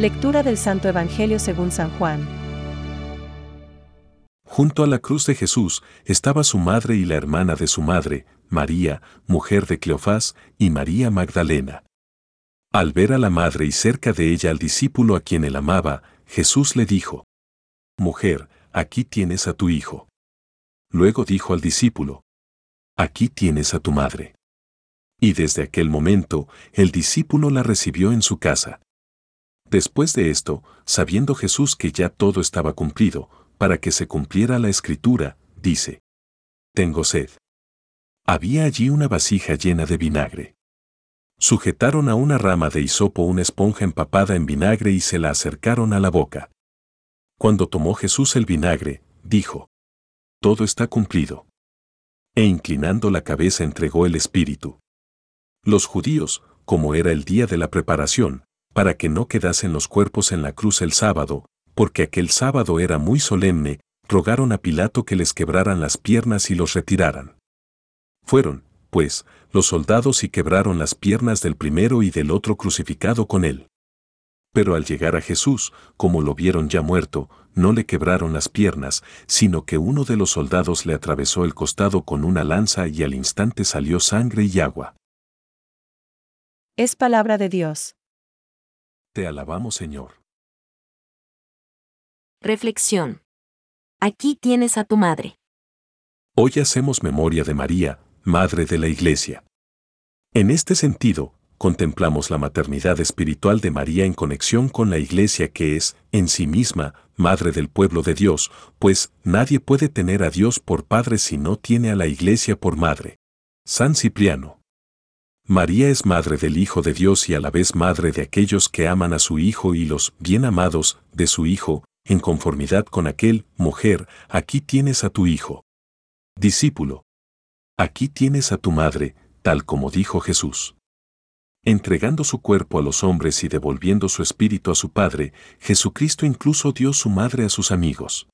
Lectura del Santo Evangelio según San Juan. Junto a la cruz de Jesús estaba su madre y la hermana de su madre, María, mujer de Cleofás, y María Magdalena. Al ver a la madre y cerca de ella al discípulo a quien él amaba, Jesús le dijo, Mujer, aquí tienes a tu hijo. Luego dijo al discípulo, Aquí tienes a tu madre. Y desde aquel momento, el discípulo la recibió en su casa. Después de esto, sabiendo Jesús que ya todo estaba cumplido, para que se cumpliera la escritura, dice, Tengo sed. Había allí una vasija llena de vinagre. Sujetaron a una rama de hisopo una esponja empapada en vinagre y se la acercaron a la boca. Cuando tomó Jesús el vinagre, dijo, Todo está cumplido. E inclinando la cabeza entregó el espíritu. Los judíos, como era el día de la preparación, para que no quedasen los cuerpos en la cruz el sábado, porque aquel sábado era muy solemne, rogaron a Pilato que les quebraran las piernas y los retiraran. Fueron, pues, los soldados y quebraron las piernas del primero y del otro crucificado con él. Pero al llegar a Jesús, como lo vieron ya muerto, no le quebraron las piernas, sino que uno de los soldados le atravesó el costado con una lanza y al instante salió sangre y agua. Es palabra de Dios. Te alabamos, Señor. Reflexión. Aquí tienes a tu madre. Hoy hacemos memoria de María, Madre de la Iglesia. En este sentido, contemplamos la maternidad espiritual de María en conexión con la Iglesia que es, en sí misma, Madre del pueblo de Dios, pues nadie puede tener a Dios por Padre si no tiene a la Iglesia por Madre. San Cipriano. María es Madre del Hijo de Dios y a la vez Madre de aquellos que aman a su Hijo y los bien amados de su Hijo, en conformidad con aquel, mujer, aquí tienes a tu Hijo. Discípulo, Aquí tienes a tu madre, tal como dijo Jesús. Entregando su cuerpo a los hombres y devolviendo su espíritu a su Padre, Jesucristo incluso dio su madre a sus amigos.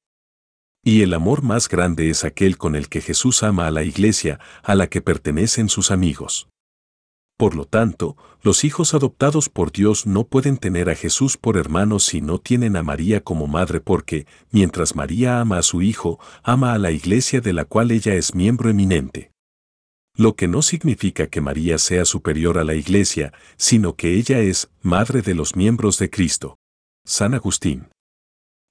Y el amor más grande es aquel con el que Jesús ama a la iglesia, a la que pertenecen sus amigos. Por lo tanto, los hijos adoptados por Dios no pueden tener a Jesús por hermano si no tienen a María como madre porque, mientras María ama a su hijo, ama a la iglesia de la cual ella es miembro eminente. Lo que no significa que María sea superior a la iglesia, sino que ella es madre de los miembros de Cristo. San Agustín.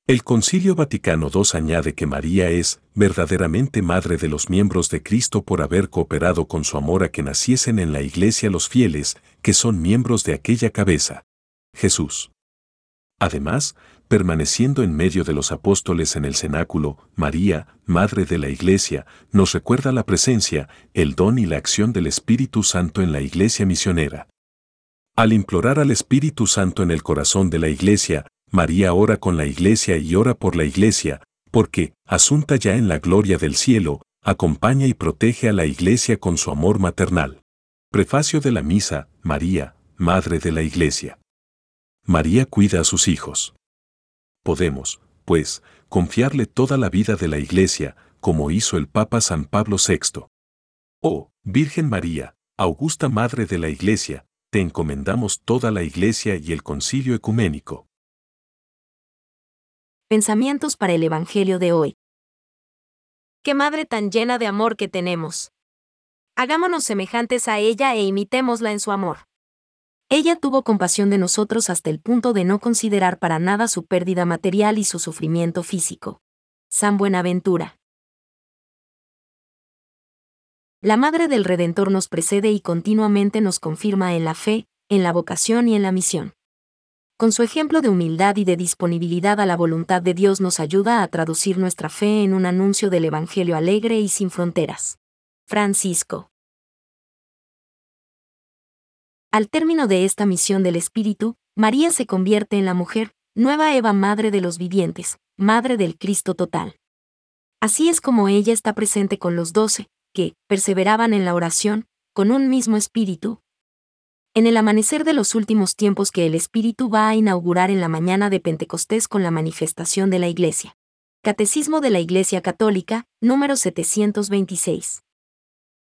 El Concilio Vaticano II añade que María es verdaderamente madre de los miembros de Cristo por haber cooperado con su amor a que naciesen en la Iglesia los fieles, que son miembros de aquella cabeza. Jesús. Además, permaneciendo en medio de los apóstoles en el cenáculo, María, Madre de la Iglesia, nos recuerda la presencia, el don y la acción del Espíritu Santo en la Iglesia misionera. Al implorar al Espíritu Santo en el corazón de la Iglesia, María ora con la Iglesia y ora por la Iglesia, porque, asunta ya en la gloria del cielo, acompaña y protege a la Iglesia con su amor maternal. Prefacio de la Misa, María, Madre de la Iglesia. María cuida a sus hijos. Podemos, pues, confiarle toda la vida de la Iglesia, como hizo el Papa San Pablo VI. Oh, Virgen María, Augusta Madre de la Iglesia, te encomendamos toda la Iglesia y el Concilio Ecuménico. Pensamientos para el Evangelio de hoy. Qué madre tan llena de amor que tenemos. Hagámonos semejantes a ella e imitémosla en su amor. Ella tuvo compasión de nosotros hasta el punto de no considerar para nada su pérdida material y su sufrimiento físico. San Buenaventura. La Madre del Redentor nos precede y continuamente nos confirma en la fe, en la vocación y en la misión. Con su ejemplo de humildad y de disponibilidad a la voluntad de Dios nos ayuda a traducir nuestra fe en un anuncio del Evangelio alegre y sin fronteras. Francisco. Al término de esta misión del Espíritu, María se convierte en la mujer, nueva Eva Madre de los vivientes, Madre del Cristo total. Así es como ella está presente con los doce, que perseveraban en la oración, con un mismo espíritu, en el amanecer de los últimos tiempos que el Espíritu va a inaugurar en la mañana de Pentecostés con la manifestación de la Iglesia. Catecismo de la Iglesia Católica, número 726.